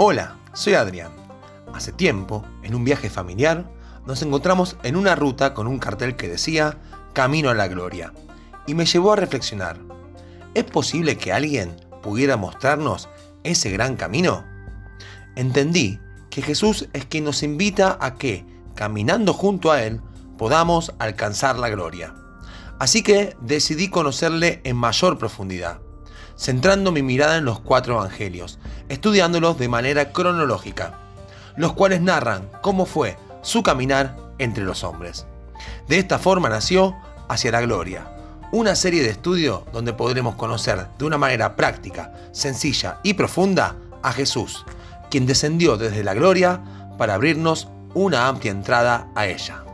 Hola, soy Adrián. Hace tiempo, en un viaje familiar, nos encontramos en una ruta con un cartel que decía Camino a la Gloria, y me llevó a reflexionar. ¿Es posible que alguien pudiera mostrarnos ese gran camino? Entendí que Jesús es quien nos invita a que, caminando junto a Él, podamos alcanzar la gloria. Así que decidí conocerle en mayor profundidad centrando mi mirada en los cuatro evangelios, estudiándolos de manera cronológica, los cuales narran cómo fue su caminar entre los hombres. De esta forma nació Hacia la Gloria, una serie de estudios donde podremos conocer de una manera práctica, sencilla y profunda a Jesús, quien descendió desde la gloria para abrirnos una amplia entrada a ella.